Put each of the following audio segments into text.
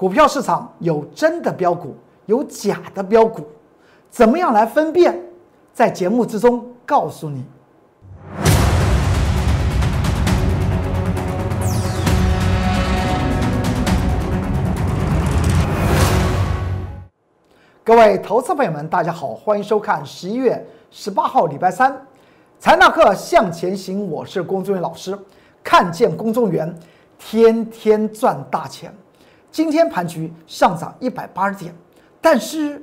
股票市场有真的标股，有假的标股，怎么样来分辨？在节目之中告诉你。各位投资朋友们，大家好，欢迎收看十一月十八号礼拜三财纳课向前行。我是龚忠元老师，看见公众员天天赚大钱。今天盘局上涨一百八十点，但是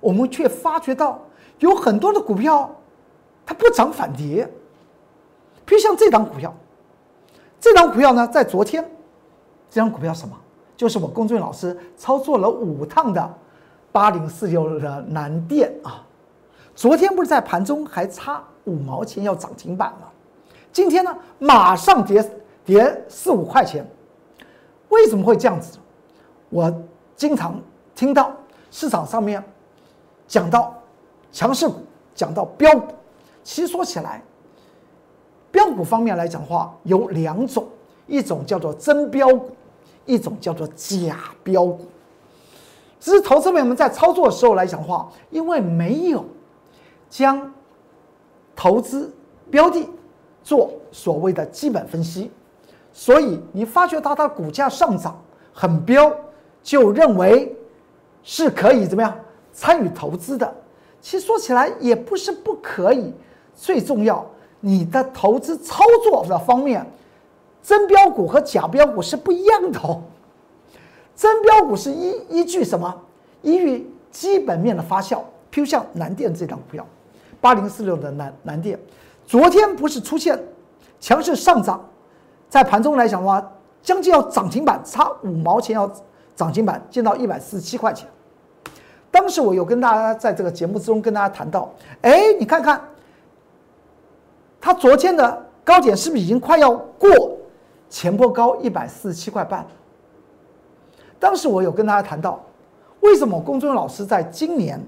我们却发觉到有很多的股票它不涨反跌。比如像这档股票，这档股票呢，在昨天，这张股票什么？就是我龚俊老师操作了五趟的。八零四六的南电啊，昨天不是在盘中还差五毛钱要涨停板吗？今天呢，马上跌跌四五块钱，为什么会这样子？我经常听到市场上面讲到强势股，讲到标股，其实说起来，标股方面来讲的话有两种，一种叫做真标股，一种叫做假标股。只是投资朋友们在操作的时候来讲的话，因为没有将投资标的做所谓的基本分析，所以你发觉到它股价上涨很标，就认为是可以怎么样参与投资的。其实说起来也不是不可以，最重要你的投资操作的方面，真标股和假标股是不一样的哦。真标股是依依据什么？依据基本面的发酵，譬如像南电这张股票，八零四六的南南电，昨天不是出现强势上涨，在盘中来讲的话，将近要涨停板，差五毛钱要涨停板，见到一百四十七块钱。当时我有跟大家在这个节目之中跟大家谈到，哎，你看看，它昨天的高点是不是已经快要过前波高一百四十七块半？当时我有跟大家谈到，为什么龚忠老师在今年，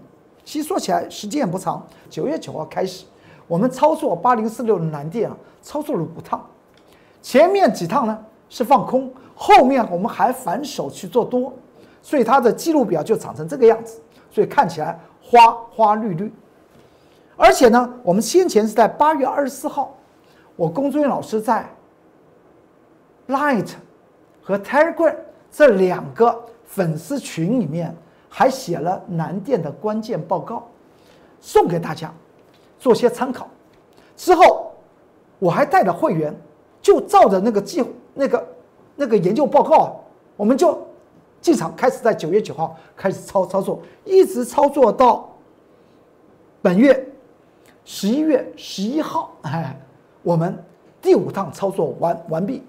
其实说起来时间也不长，九月九号开始，我们操作八零四六的南电啊，操作了五趟，前面几趟呢是放空，后面我们还反手去做多，所以它的记录表就长成这个样子，所以看起来花花绿绿，而且呢，我们先前是在八月二十四号，我龚忠老师在 Light 和 Telegram。这两个粉丝群里面还写了南电的关键报告，送给大家做些参考。之后我还带着会员，就照着那个计那个那个研究报告，我们就进场开始在九月九号开始操操作，一直操作到本月十一月十一号，哎，我们第五趟操作完完毕。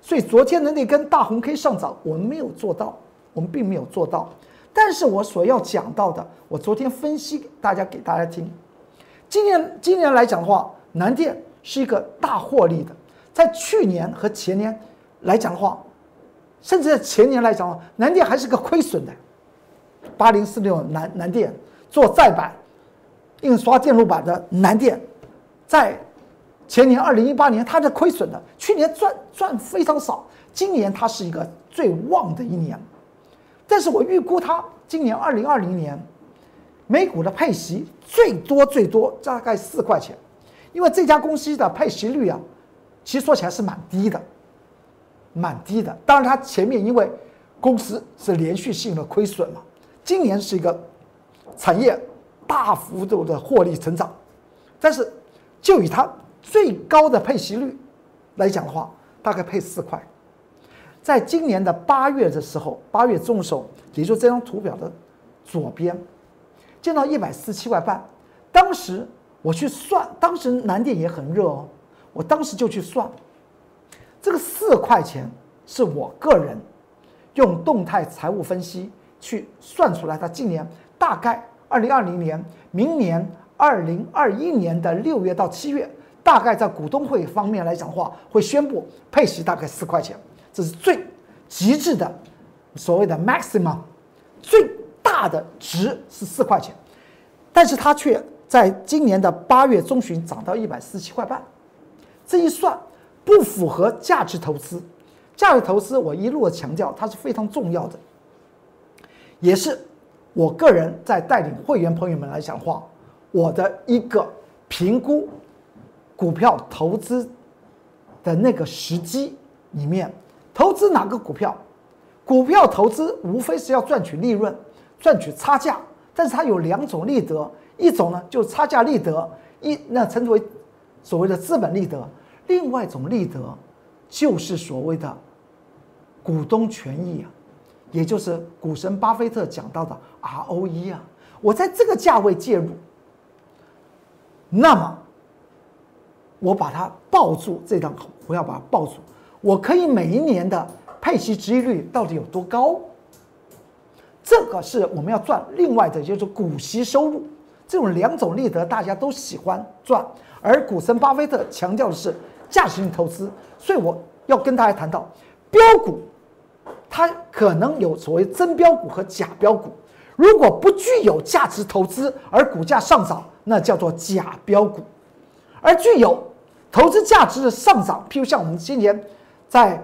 所以昨天的那根大红 K 上涨，我们没有做到，我们并没有做到。但是我所要讲到的，我昨天分析大家给大家听。今年今年来讲的话，南电是一个大获利的，在去年和前年来讲的话，甚至在前年来讲，南电还是个亏损的。八零四六南南电做再版印刷电路板的南电，在。前年二零一八年，它的亏损的，去年赚赚非常少，今年它是一个最旺的一年，但是我预估它今年二零二零年，每股的配息最多最多大概四块钱，因为这家公司的配息率啊，其实说起来是蛮低的，蛮低的。当然它前面因为公司是连续性的亏损嘛，今年是一个产业大幅度的获利成长，但是就以它。最高的配息率来讲的话，大概配四块。在今年的八月的时候，八月中手，也就这张图表的左边，见到一百四十七块半。当时我去算，当时南电也很热哦，我当时就去算，这个四块钱是我个人用动态财务分析去算出来，它今年大概二零二零年、明年二零二一年的六月到七月。大概在股东会方面来讲的话，会宣布配息大概四块钱，这是最极致的所谓的 maximum，最大的值是四块钱，但是它却在今年的八月中旬涨到一百四十七块半，这一算不符合价值投资，价值投资我一路的强调它是非常重要的，也是我个人在带领会员朋友们来讲话，我的一个评估股票投资的那个时机里面，投资哪个股票？股票投资无非是要赚取利润、赚取差价，但是它有两种利得，一种呢就是差价利得，一那称之为所谓的资本利得；另外一种利得就是所谓的股东权益啊。也就是股神巴菲特讲到的 ROE 啊，我在这个价位介入，那么我把它抱住这档股要，把它抱住，我可以每一年的配息值益率到底有多高？这个是我们要赚另外的，就是股息收入，这种两种利得大家都喜欢赚，而股神巴菲特强调的是价值性投资，所以我要跟大家谈到标股。它可能有所谓真标股和假标股，如果不具有价值投资而股价上涨，那叫做假标股；而具有投资价值的上涨，譬如像我们今年在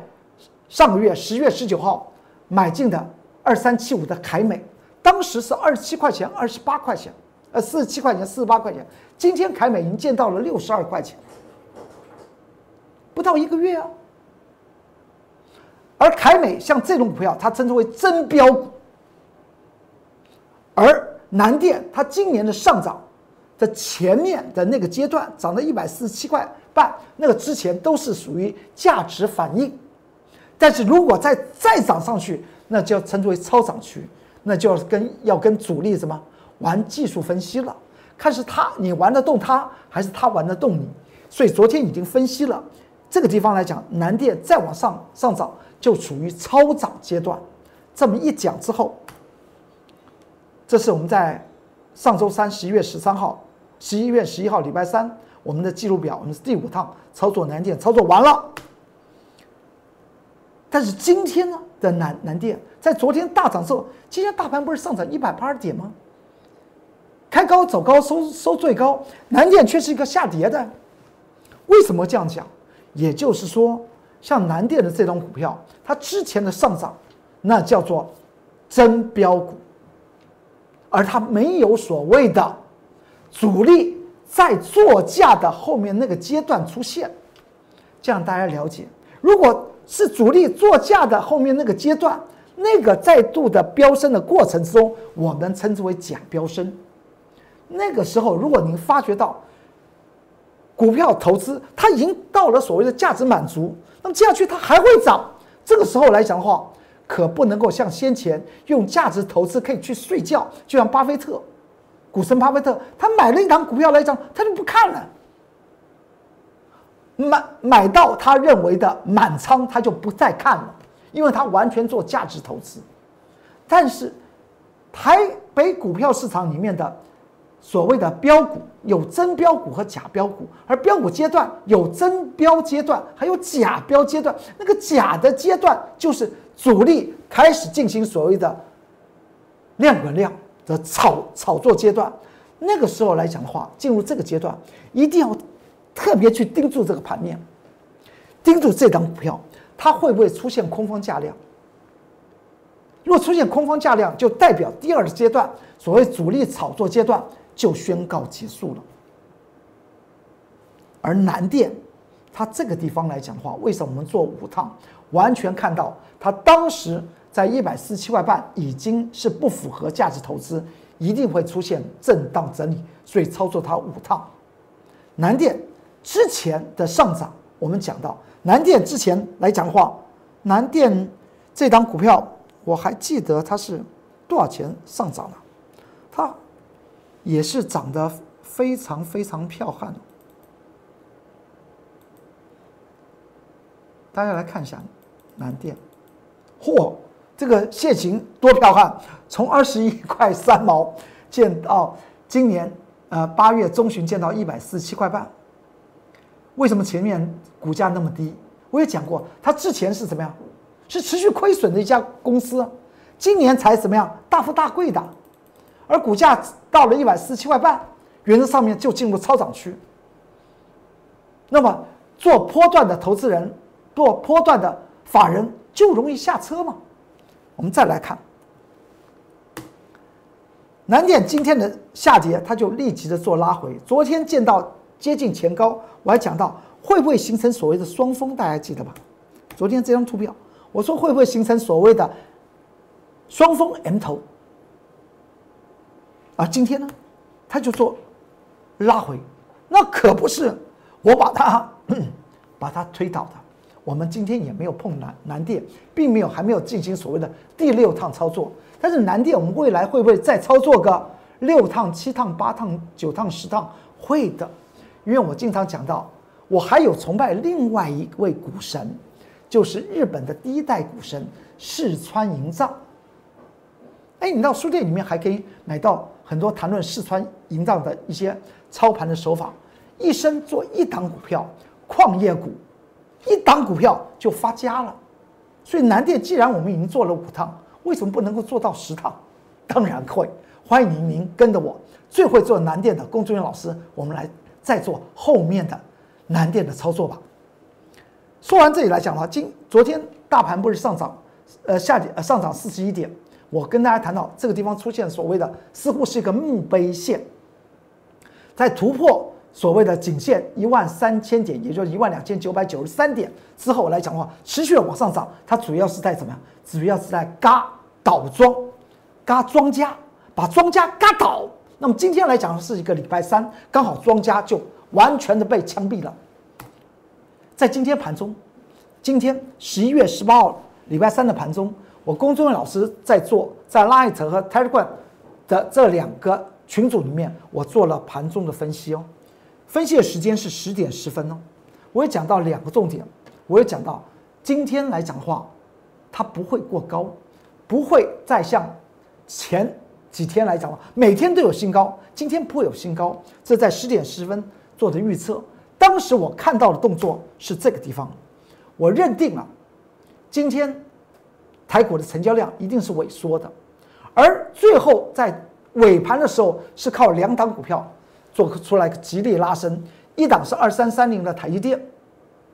上个月十月十九号买进的二三七五的凯美，当时是二十七块钱、二十八块钱，呃，四十七块钱、四十八块钱，今天凯美已经见到了六十二块钱，不到一个月啊。而凯美像这种股票，它称之为真标股。而南电它今年的上涨的前面的那个阶段，涨到一百四十七块半，那个之前都是属于价值反应。但是如果再再涨上去，那就要称之为超涨区，那就要跟要跟主力什么玩技术分析了，看是他你玩得动他，还是他玩得动你。所以昨天已经分析了这个地方来讲，南电再往上上涨。就处于超涨阶段，这么一讲之后，这是我们在上周三十一月十三号、十一月十一号礼拜三我们的记录表，我们是第五趟操作南电，操作完了。但是今天呢的南南电在昨天大涨之后，今天大盘不是上涨一百八十点吗？开高走高收收最高，南电却是一个下跌的，为什么这样讲？也就是说。像南电的这种股票，它之前的上涨，那叫做真标股，而它没有所谓的主力在作价的后面那个阶段出现，这样大家了解。如果是主力作价的后面那个阶段，那个再度的飙升的过程之中，我们称之为假飙升。那个时候，如果您发觉到股票投资它已经到了所谓的价值满足。那么接下去它还会涨，这个时候来讲的话，可不能够像先前用价值投资可以去睡觉，就像巴菲特，股神巴菲特，他买了一档股票来讲，他就不看了，买买到他认为的满仓，他就不再看了，因为他完全做价值投资。但是台北股票市场里面的。所谓的标股有真标股和假标股，而标股阶段有真标阶段，还有假标阶段。那个假的阶段就是主力开始进行所谓的量滚量的炒炒作阶段。那个时候来讲的话，进入这个阶段，一定要特别去盯住这个盘面，盯住这张股票，它会不会出现空方价量？若出现空方价量，就代表第二阶段，所谓主力炒作阶段。就宣告结束了。而南电，它这个地方来讲的话，为什么我们做五趟，完全看到它当时在一百四十七块半已经是不符合价值投资，一定会出现震荡整理，所以操作它五趟。南电之前的上涨，我们讲到南电之前来讲的话，南电这张股票我还记得它是多少钱上涨的，它。也是长得非常非常彪悍。大家来看一下南电，嚯，这个现形多彪悍！从二十一块三毛见到今年呃八月中旬见到一百四十七块半。为什么前面股价那么低？我也讲过，它之前是怎么样？是持续亏损的一家公司，今年才怎么样大富大贵的。而股价到了一百四十七块半，原则上面就进入超涨区。那么做波段的投资人，做波段的法人就容易下车嘛？我们再来看南电今天的下跌，它就立即的做拉回。昨天见到接近前高，我还讲到会不会形成所谓的双峰，大家记得吧？昨天这张图表，我说会不会形成所谓的双峰 M 头？啊，今天呢，它就做拉回，那可不是我把它 把它推倒的。我们今天也没有碰南南电，并没有还没有进行所谓的第六趟操作。但是南电，我们未来会不会再操作个六趟、七趟、八趟、九趟、十趟？会的，因为我经常讲到，我还有崇拜另外一位股神，就是日本的第一代股神四川营造。哎，你到书店里面还可以买到很多谈论四川营藏的一些操盘的手法，一生做一档股票，矿业股，一档股票就发家了。所以南电既然我们已经做了五趟。为什么不能够做到十趟？当然会，欢迎您跟着我最会做南电的龚志远老师，我们来再做后面的南电的操作吧。说完这里来讲的话，今昨天大盘不是上涨，呃下跌呃上涨四十一点，我跟大家谈到这个地方出现所谓的似乎是一个墓碑线，在突破所谓的颈线一万三千点，也就是一万两千九百九十三点之后来讲的话，持续的往上涨，它主要是在怎么样？主要是在嘎。倒庄，嘎庄家，把庄家嘎倒。那么今天来讲是一个礼拜三，刚好庄家就完全的被枪毙了。在今天盘中，今天十一月十八号礼拜三的盘中，我公众老师在做在 Light 和 Telegram 的这两个群组里面，我做了盘中的分析哦。分析的时间是十点十分哦。我也讲到两个重点，我也讲到今天来讲的话，它不会过高。不会再像前几天来讲了，每天都有新高，今天不会有新高。这在十点十分做的预测，当时我看到的动作是这个地方，我认定了今天台股的成交量一定是萎缩的，而最后在尾盘的时候是靠两档股票做出来个极力拉升，一档是二三三零的台积电，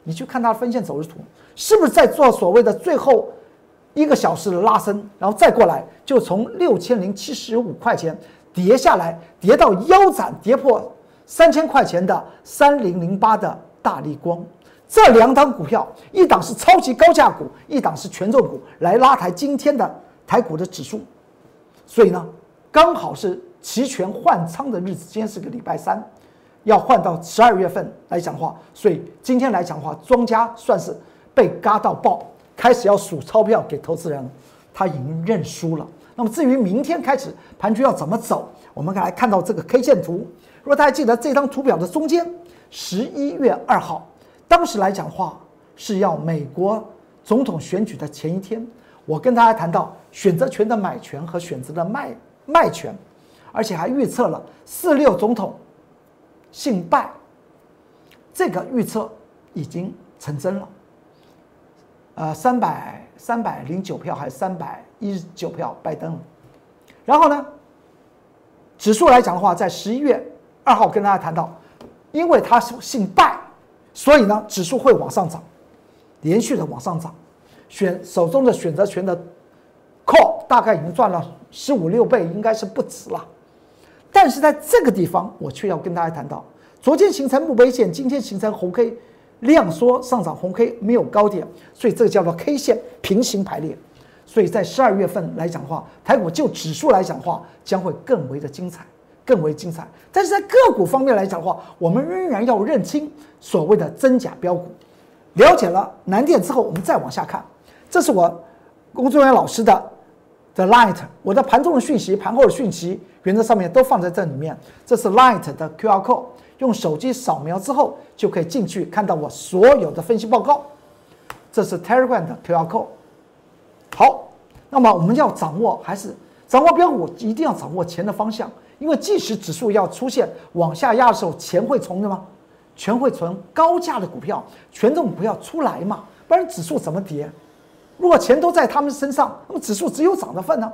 你去看它分线走势图，是不是在做所谓的最后？一个小时的拉升，然后再过来，就从六千零七十五块钱跌下来，跌到腰斩，跌破三千块钱的三零零八的大力光，这两档股票，一档是超级高价股，一档是权重股，来拉抬今天的台股的指数。所以呢，刚好是期权换仓的日子，今天是个礼拜三，要换到十二月份来讲话，所以今天来讲话，庄家算是被嘎到爆。开始要数钞票给投资人，他已经认输了。那么至于明天开始盘局要怎么走，我们来看到这个 K 线图。如果大家记得这张图表的中间，十一月二号，当时来讲话是要美国总统选举的前一天，我跟大家谈到选择权的买权和选择的卖卖权，而且还预测了四六总统姓拜，这个预测已经成真了。呃，三百三百零九票还是三百一十九票，拜登。然后呢，指数来讲的话，在十一月二号跟大家谈到，因为他是姓拜，所以呢，指数会往上涨，连续的往上涨。选手中的选择权的 call 大概已经赚了十五六倍，应该是不止了。但是在这个地方，我却要跟大家谈到，昨天形成墓碑线，今天形成红 K。量缩上涨，红 K 没有高点，所以这个叫做 K 线平行排列。所以在十二月份来讲的话，台股就指数来讲的话，将会更为的精彩，更为精彩。但是在个股方面来讲的话，我们仍然要认清所谓的真假标股。了解了难点之后，我们再往下看。这是我工作人员老师的的 Light，我的盘中的讯息、盘后的讯息，原则上面都放在这里面。这是 Light 的 QR code。用手机扫描之后，就可以进去看到我所有的分析报告。这是 Telegram 的 QR code。好，那么我们要掌握还是掌握标股，一定要掌握钱的方向，因为即使指数要出现往下压的时候，钱会从什么？全会从高价的股票、权重股票出来嘛？不然指数怎么跌？如果钱都在他们身上，那么指数只有涨的份呢？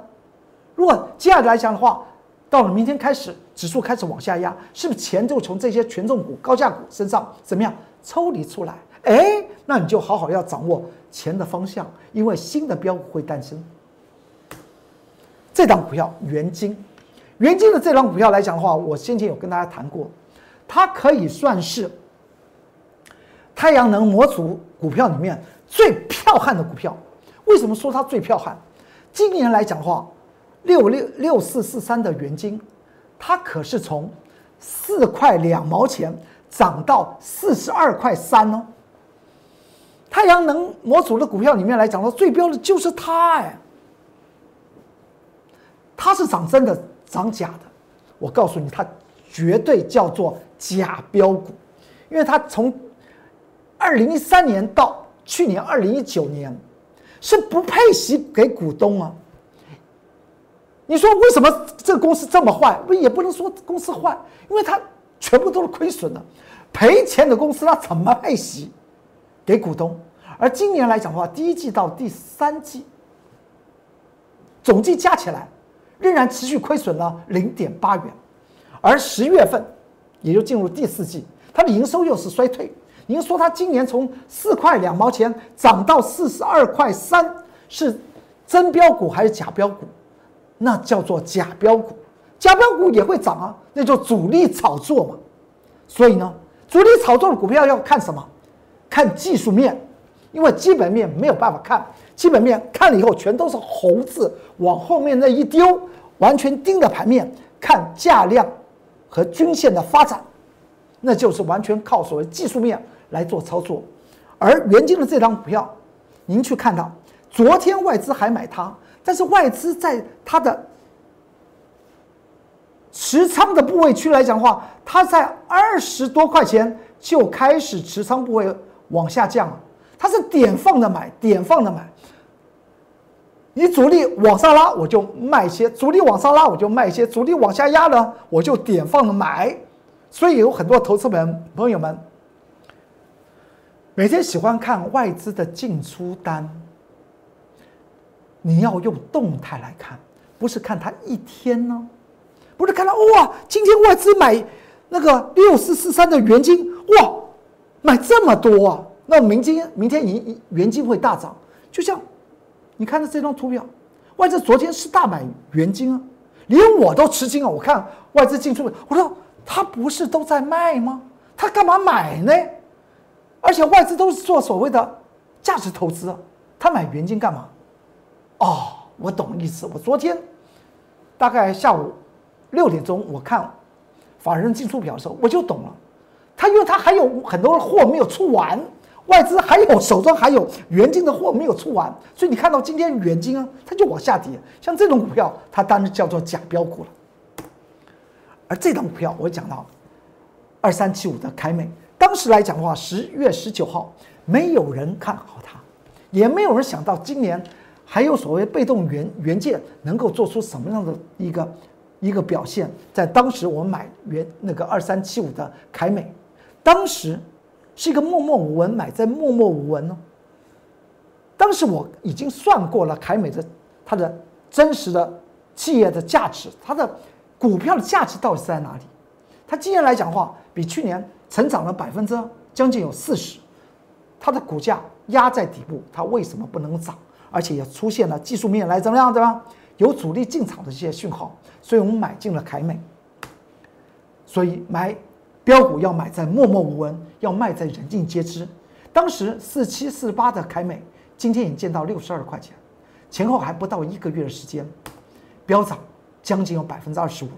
如果接下来讲的话，到了明天开始，指数开始往下压，是不是钱就从这些权重股、高价股身上怎么样抽离出来？哎，那你就好好要掌握钱的方向，因为新的标股会诞生。这档股票元金，元金的这张股票来讲的话，我先前有跟大家谈过，它可以算是太阳能模组股票里面最彪悍的股票。为什么说它最彪悍？今年来讲的话，六六六四四三的元金，它可是从四块两毛钱涨到四十二块三哦。太阳能模组的股票里面来讲的话，最标的就是它哎。它是涨真的，涨假的。我告诉你，它绝对叫做假标股，因为它从二零一三年到去年二零一九年是不配息给股东啊。你说为什么这个公司这么坏？不也不能说公司坏，因为它全部都是亏损的，赔钱的公司它怎么配息给股东？而今年来讲的话，第一季到第三季总计加起来。仍然持续亏损了零点八元，而十月份也就进入第四季，它的营收又是衰退。您说它今年从四块两毛钱涨到四十二块三，是真标股还是假标股？那叫做假标股。假标股也会涨啊，那就主力炒作嘛。所以呢，主力炒作的股票要看什么？看技术面，因为基本面没有办法看。基本面看了以后，全都是红字，往后面那一丢，完全盯着盘面看价量和均线的发展，那就是完全靠所谓技术面来做操作。而元晶的这张股票，您去看到，昨天外资还买它，但是外资在它的持仓的部位区来讲的话，它在二十多块钱就开始持仓部位往下降了。它是点放的买，点放的买。你主力往上拉，我就卖一些；主力往上拉，我就卖一些；主力往下压呢，我就点放的买。所以有很多投资朋朋友们，每天喜欢看外资的进出单。你要用动态来看，不是看它一天呢，不是看到哇，今天外资买那个六四四三的元金，哇，买这么多啊！那明天明天银元金会大涨，就像你看的这张图表，外资昨天是大买元金啊，连我都吃惊啊！我看外资进出，我说他不是都在卖吗？他干嘛买呢？而且外资都是做所谓的价值投资啊，他买元金干嘛？哦，我懂意思。我昨天大概下午六点钟，我看法人进出表的时候，我就懂了。他因为他还有很多货没有出完。外资还有手中还有元金的货没有出完，所以你看到今天元金啊，它就往下跌。像这种股票，它当然叫做假标股了。而这张股票，我讲到二三七五的凯美，当时来讲的话，十月十九号，没有人看好它，也没有人想到今年还有所谓被动元元件能够做出什么样的一个一个表现。在当时，我们买元那个二三七五的凯美，当时。是一个默默无闻，买在默默无闻哦。当时我已经算过了凯美的它的真实的企业的价值，它的股票的价值到底在哪里？它今年来讲的话，比去年成长了百分之将近有四十，它的股价压在底部，它为什么不能涨？而且也出现了技术面来怎么样，对吧？有主力进场的这些讯号，所以我们买进了凯美。所以买。标股要买在默默无闻，要卖在人尽皆知。当时四七四八的凯美，今天已经见到六十二块钱，前后还不到一个月的时间，飙涨将近有百分之二十五。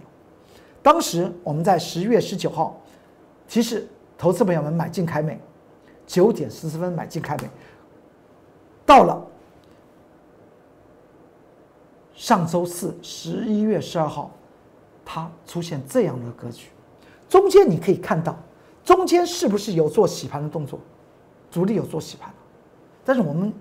当时我们在十月十九号提示投资朋友们买进凯美，九点四分买进凯美，到了上周四十一月十二号，它出现这样的格局。中间你可以看到，中间是不是有做洗盘的动作？主力有做洗盘，但是我们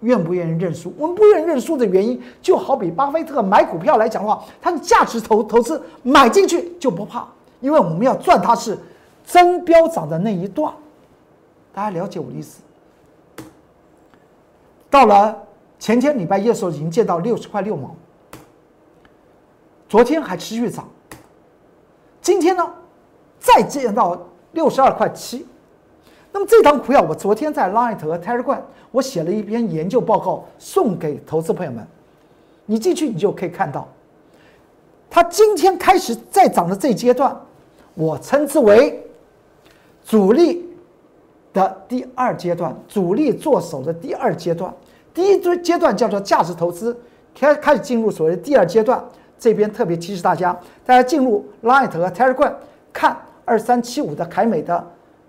愿不愿意认输？我们不愿意认输的原因，就好比巴菲特买股票来讲的话，他的价值投投资买进去就不怕，因为我们要赚它是真飙涨的那一段。大家了解我的意思？到了前天礼拜一的时候，已经见到六十块六毛，昨天还持续涨，今天呢？再见到六十二块七，那么这张股票我昨天在 Light 和 Telegram 我写了一篇研究报告送给投资朋友们，你进去你就可以看到，它今天开始在涨的这一阶段，我称之为主力的第二阶段，主力做手的第二阶段。第一阶阶段叫做价值投资，开开始进入所谓的第二阶段。这边特别提示大家，大家进入 Light 和 Telegram 看二三七五的凯美的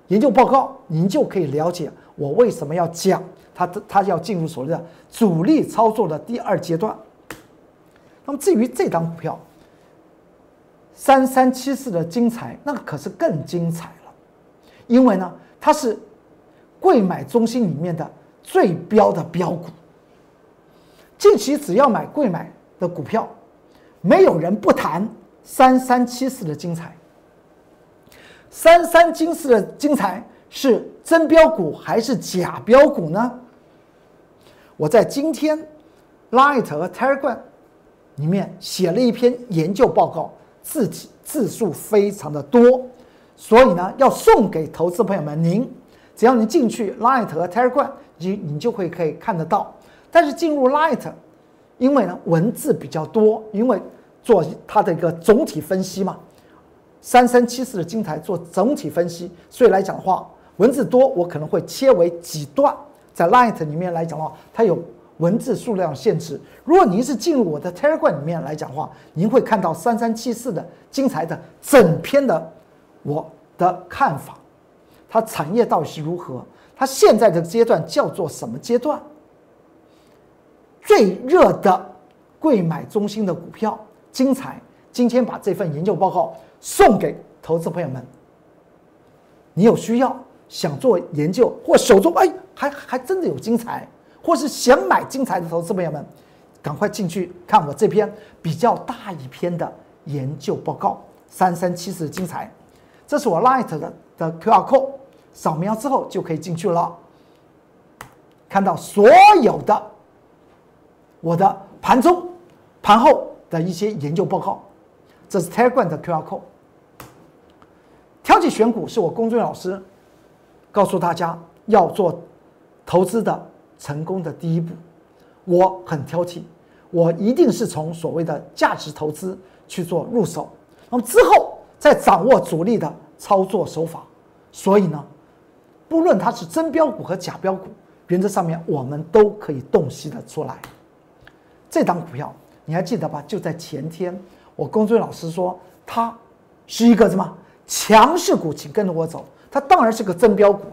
研究报告，您就可以了解我为什么要讲它的它要进入所谓的主力操作的第二阶段。那么至于这张股票三三七四的精彩，那可是更精彩了，因为呢，它是贵买中心里面的最标的标股。近期只要买贵买的股票。没有人不谈三三七四的精彩，三三金四的精彩是真标股还是假标股呢？我在今天 Light 和 Telegram 里面写了一篇研究报告，字体字数非常的多，所以呢，要送给投资朋友们。您只要您进去 Light 和 Telegram，你你就会可以看得到。但是进入 Light。因为呢，文字比较多，因为做它的一个总体分析嘛，三三七四的精彩做整体分析，所以来讲的话，文字多，我可能会切为几段，在 Light 里面来讲的话，它有文字数量限制。如果您是进入我的 Telegram 里面来讲的话，您会看到三三七四的精彩的整篇的我的看法，它产业到底是如何，它现在的阶段叫做什么阶段？最热的贵买中心的股票，精彩！今天把这份研究报告送给投资朋友们。你有需要想做研究，或手中哎还还真的有精彩，或是想买精彩的投资朋友们，赶快进去看我这篇比较大一篇的研究报告，三三七四精彩。这是我 Light 的的 QR code，扫描之后就可以进去了，看到所有的。我的盘中、盘后的一些研究报告，这是 Telegram 的 QR code。挑起选股是我龚俊老师告诉大家要做投资的成功的第一步。我很挑剔，我一定是从所谓的价值投资去做入手，那么之后再掌握主力的操作手法。所以呢，不论它是真标股和假标股，原则上面我们都可以洞悉的出来。这档股票你还记得吧？就在前天，我龚俊老师说它是一个什么强势股，请跟着我走。它当然是个增标股，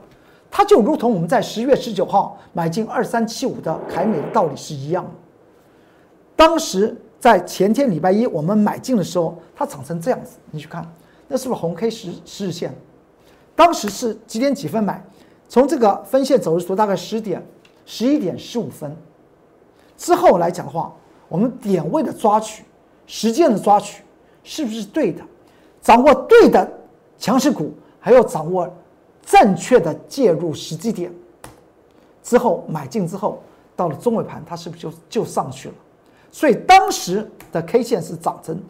它就如同我们在十月十九号买进二三七五的凯美的道理是一样的。当时在前天礼拜一我们买进的时候，它长成这样子，你去看，那是不是红 K 十十日线？当时是几点几分买？从这个分线走势图，大概十点十一点十五分。之后来讲的话，我们点位的抓取、时间的抓取是不是对的？掌握对的强势股，还要掌握正确的介入时机点。之后买进之后，到了中尾盘，它是不是就就上去了？所以当时的 K 线是涨成，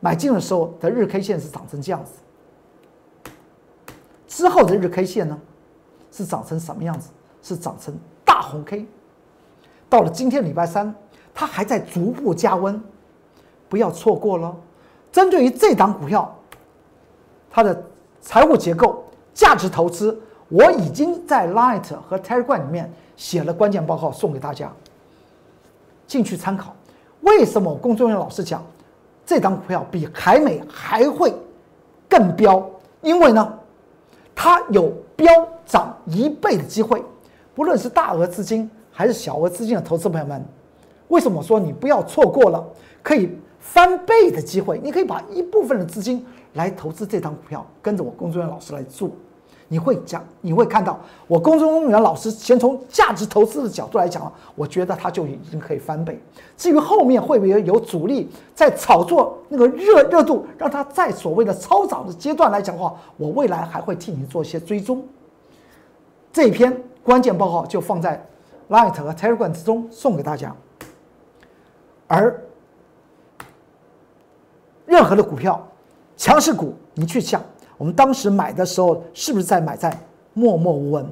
买进的时候的日 K 线是涨成这样子。之后的日 K 线呢，是长成什么样子？是长成大红 K。到了今天礼拜三，它还在逐步加温，不要错过了。针对于这档股票，它的财务结构、价值投资，我已经在 Light 和 Telegram 里面写了关键报告送给大家，进去参考。为什么工作人员老师讲这张股票比海美还会更标？因为呢，它有飙涨一倍的机会，不论是大额资金。还是小额资金的投资朋友们，为什么说你不要错过了可以翻倍的机会？你可以把一部分的资金来投资这张股票，跟着我工作人员老师来做，你会讲，你会看到我工作人员老师先从价值投资的角度来讲，我觉得它就已经可以翻倍。至于后面会不会有主力在炒作那个热热度，让它在所谓的超涨的阶段来讲的话，我未来还会替你做一些追踪。这一篇关键报告就放在。Light 和 Telegram 之中送给大家，而任何的股票，强势股，你去想，我们当时买的时候是不是在买在默默无闻？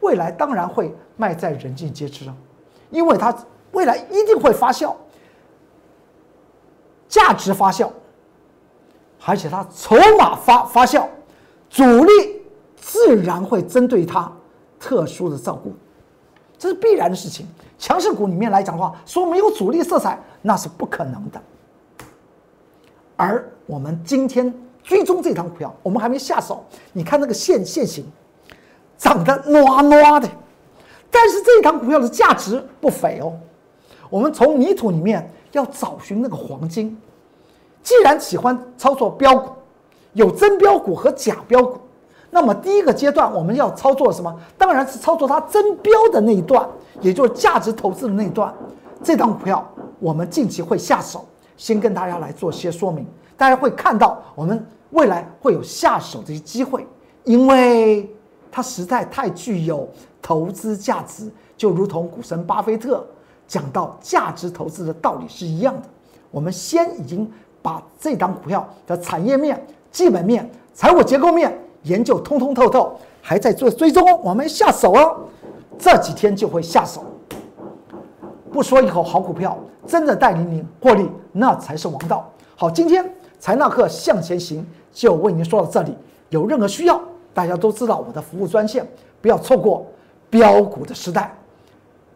未来当然会卖在人尽皆知啊，因为它未来一定会发酵，价值发酵，而且它筹码发发酵，主力自然会针对它特殊的照顾，这是必然的事情。强势股里面来讲的话，说没有主力色彩那是不可能的。而我们今天追踪这张股票，我们还没下手。你看那个线线型，长得糯糯的，但是这张股票的价值不菲哦。我们从泥土里面要找寻那个黄金。既然喜欢操作标股，有真标股和假标股，那么第一个阶段我们要操作什么？当然是操作它真标的那一段，也就是价值投资的那一段。这张股票我们近期会下手，先跟大家来做些说明。大家会看到我们未来会有下手这些机会，因为它实在太具有投资价值，就如同股神巴菲特讲到价值投资的道理是一样的。我们先已经。把这张股票的产业面、基本面、财务结构面研究通通透透，还在做追踪，我们下手哦，这几天就会下手。不说一口好股票，真的带领您获利，那才是王道。好，今天财纳克向前行就为您说到这里，有任何需要，大家都知道我的服务专线，不要错过标股的时代。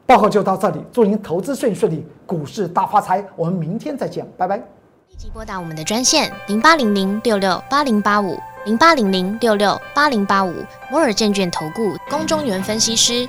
报告就到这里，祝您投资顺顺利，股市大发财。我们明天再见，拜拜。立即拨打我们的专线零八零零六六八零八五零八零零六六八零八五摩尔证券投顾龚中原分析师。